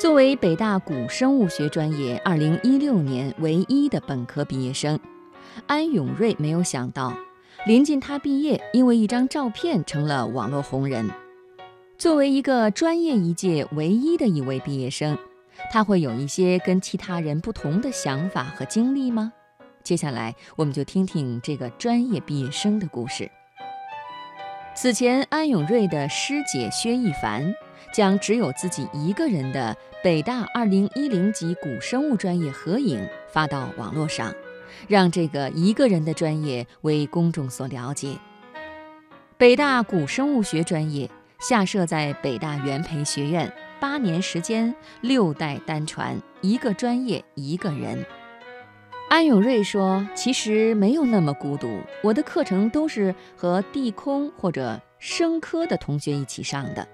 作为北大古生物学专业2016年唯一的本科毕业生，安永瑞没有想到，临近他毕业，因为一张照片成了网络红人。作为一个专业一届唯一的一位毕业生，他会有一些跟其他人不同的想法和经历吗？接下来，我们就听听这个专业毕业生的故事。此前，安永瑞的师姐薛一凡将只有自己一个人的北大2010级古生物专业合影发到网络上，让这个一个人的专业为公众所了解。北大古生物学专业下设在北大元培学院，八年时间，六代单传，一个专业一个人。安永瑞说：“其实没有那么孤独，我的课程都是和地空或者生科的同学一起上的。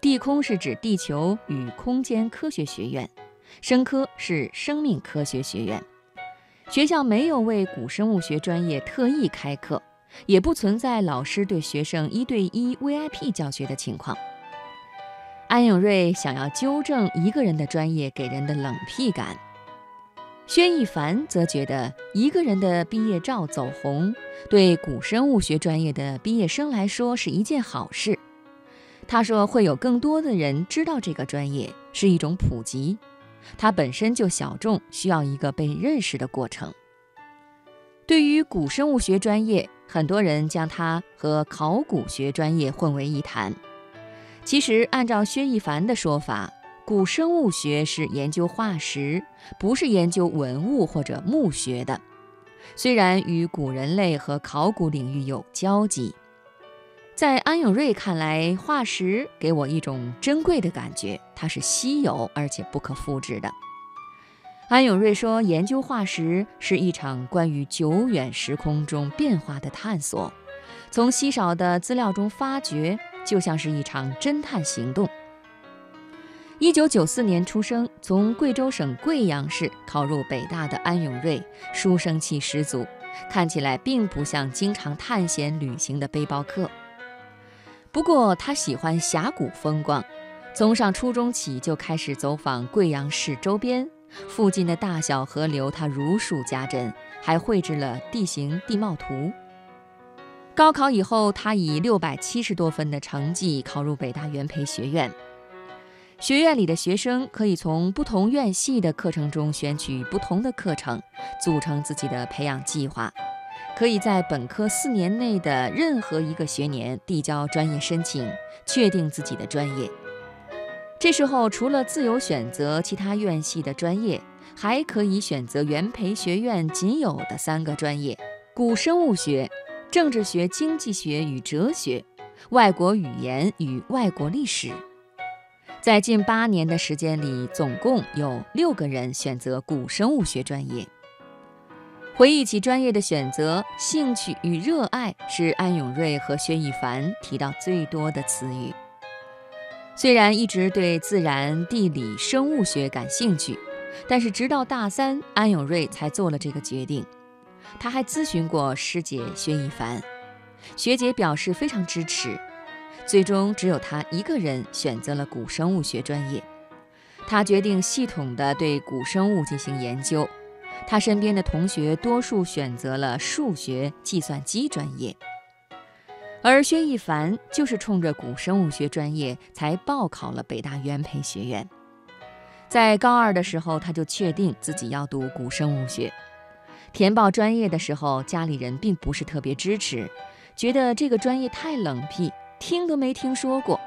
地空是指地球与空间科学学院，生科是生命科学学院。学校没有为古生物学专业特意开课，也不存在老师对学生一对一 VIP 教学的情况。”安永瑞想要纠正一个人的专业给人的冷僻感。薛一凡则觉得一个人的毕业照走红，对古生物学专业的毕业生来说是一件好事。他说会有更多的人知道这个专业是一种普及，它本身就小众，需要一个被认识的过程。对于古生物学专业，很多人将它和考古学专业混为一谈。其实，按照薛一凡的说法。古生物学是研究化石，不是研究文物或者墓学的。虽然与古人类和考古领域有交集，在安永瑞看来，化石给我一种珍贵的感觉，它是稀有而且不可复制的。安永瑞说，研究化石是一场关于久远时空中变化的探索，从稀少的资料中发掘，就像是一场侦探行动。一九九四年出生，从贵州省贵阳市考入北大的安永瑞，书生气十足，看起来并不像经常探险旅行的背包客。不过他喜欢峡谷风光，从上初中起就开始走访贵阳市周边附近的大小河流，他如数家珍，还绘制了地形地貌图。高考以后，他以六百七十多分的成绩考入北大元培学院。学院里的学生可以从不同院系的课程中选取不同的课程，组成自己的培养计划。可以在本科四年内的任何一个学年递交专业申请，确定自己的专业。这时候，除了自由选择其他院系的专业，还可以选择元培学院仅有的三个专业：古生物学、政治学、经济学与哲学、外国语言与外国历史。在近八年的时间里，总共有六个人选择古生物学专业。回忆起专业的选择，兴趣与热爱是安永瑞和薛一凡提到最多的词语。虽然一直对自然、地理、生物学感兴趣，但是直到大三，安永瑞才做了这个决定。他还咨询过师姐薛一凡，学姐表示非常支持。最终只有他一个人选择了古生物学专业。他决定系统地对古生物进行研究。他身边的同学多数选择了数学、计算机专业，而薛一凡就是冲着古生物学专业才报考了北大元培学院。在高二的时候，他就确定自己要读古生物学。填报专业的时候，家里人并不是特别支持，觉得这个专业太冷僻。听都没听说过，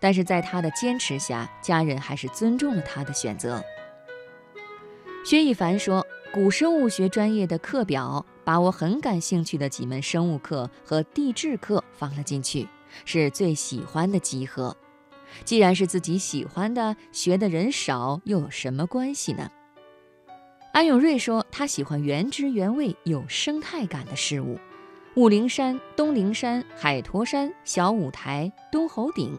但是在他的坚持下，家人还是尊重了他的选择。薛一凡说：“古生物学专业的课表把我很感兴趣的几门生物课和地质课放了进去，是最喜欢的集合。既然是自己喜欢的，学的人少又有什么关系呢？”安永瑞说：“他喜欢原汁原味、有生态感的事物。”武陵山、东陵山、海坨山、小五台、东侯顶。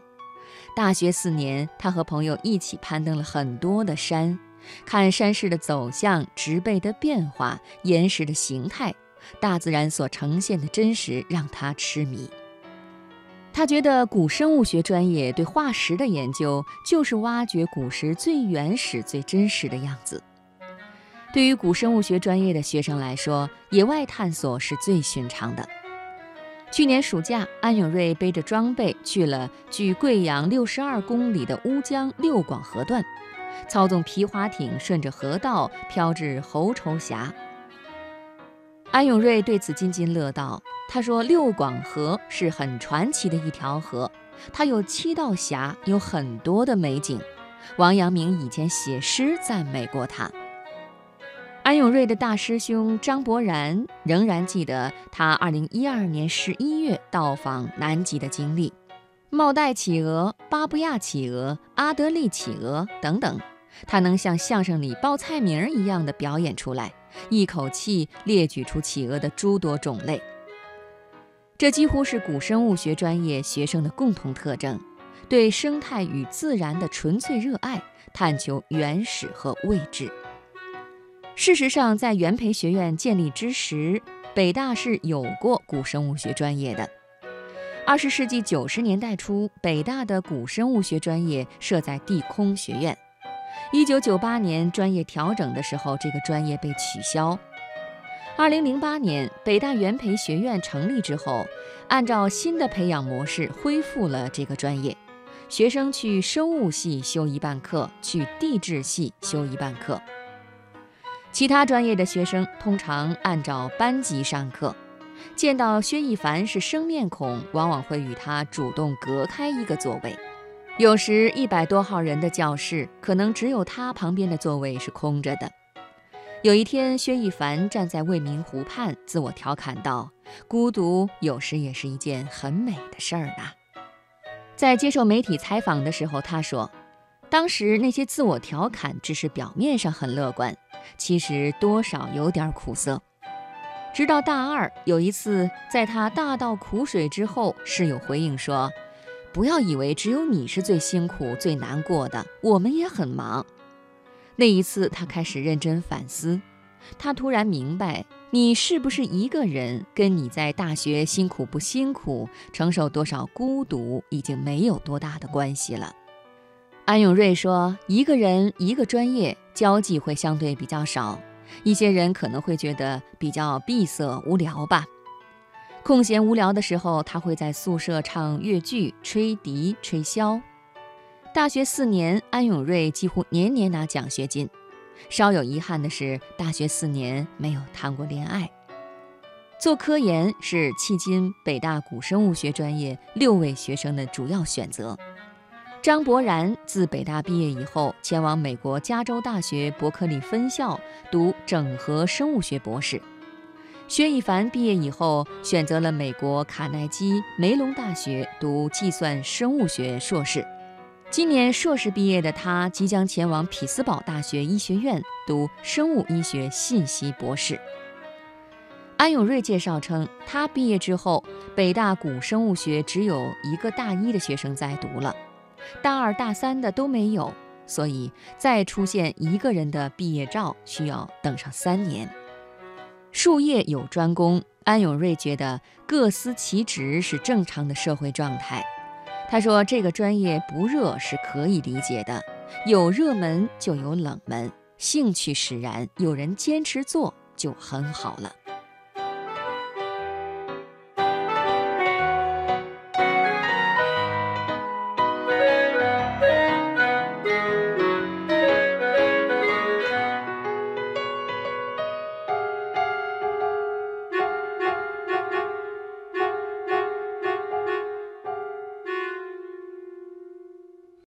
大学四年，他和朋友一起攀登了很多的山，看山势的走向、植被的变化、岩石的形态，大自然所呈现的真实让他痴迷。他觉得古生物学专业对化石的研究就是挖掘古时最原始、最真实的样子。对于古生物学专业的学生来说，野外探索是最寻常的。去年暑假，安永瑞背着装备去了距贵阳六十二公里的乌江六广河段，操纵皮划艇顺着河道漂至猴愁峡。安永瑞对此津津乐道。他说：“六广河是很传奇的一条河，它有七道峡，有很多的美景。王阳明以前写诗赞美过它。”安永瑞的大师兄张伯然仍然记得他2012年11月到访南极的经历，帽带企鹅、巴布亚企鹅、阿德利企鹅等等，他能像相声里报菜名一样的表演出来，一口气列举出企鹅的诸多种类。这几乎是古生物学专业学生的共同特征：对生态与自然的纯粹热爱，探求原始和未知。事实上，在元培学院建立之时，北大是有过古生物学专业的。二十世纪九十年代初，北大的古生物学专业设在地空学院。一九九八年专业调整的时候，这个专业被取消。二零零八年，北大元培学院成立之后，按照新的培养模式恢复了这个专业。学生去生物系修一半课，去地质系修一半课。其他专业的学生通常按照班级上课，见到薛逸凡是生面孔，往往会与他主动隔开一个座位。有时一百多号人的教室，可能只有他旁边的座位是空着的。有一天，薛逸凡站在未名湖畔，自我调侃道：“孤独有时也是一件很美的事儿呢。”在接受媒体采访的时候，他说：“当时那些自我调侃只是表面上很乐观。”其实多少有点苦涩。直到大二有一次，在他大倒苦水之后，室友回应说：“不要以为只有你是最辛苦、最难过的，我们也很忙。”那一次，他开始认真反思。他突然明白，你是不是一个人，跟你在大学辛苦不辛苦、承受多少孤独，已经没有多大的关系了。安永瑞说：“一个人一个专业，交际会相对比较少，一些人可能会觉得比较闭塞无聊吧。空闲无聊的时候，他会在宿舍唱越剧、吹笛、吹箫。大学四年，安永瑞几乎年年拿奖学金。稍有遗憾的是，大学四年没有谈过恋爱。做科研是迄今北大古生物学专业六位学生的主要选择。”张伯然自北大毕业以后，前往美国加州大学伯克利分校读整合生物学博士。薛逸凡毕业以后，选择了美国卡耐基梅隆大学读计算生物学硕士。今年硕士毕业的他，即将前往匹兹堡大学医学院读生物医学信息博士。安永瑞介绍称，他毕业之后，北大古生物学只有一个大一的学生在读了。大二、大三的都没有，所以再出现一个人的毕业照需要等上三年。术业有专攻，安永瑞觉得各司其职是正常的社会状态。他说：“这个专业不热是可以理解的，有热门就有冷门，兴趣使然，有人坚持做就很好了。”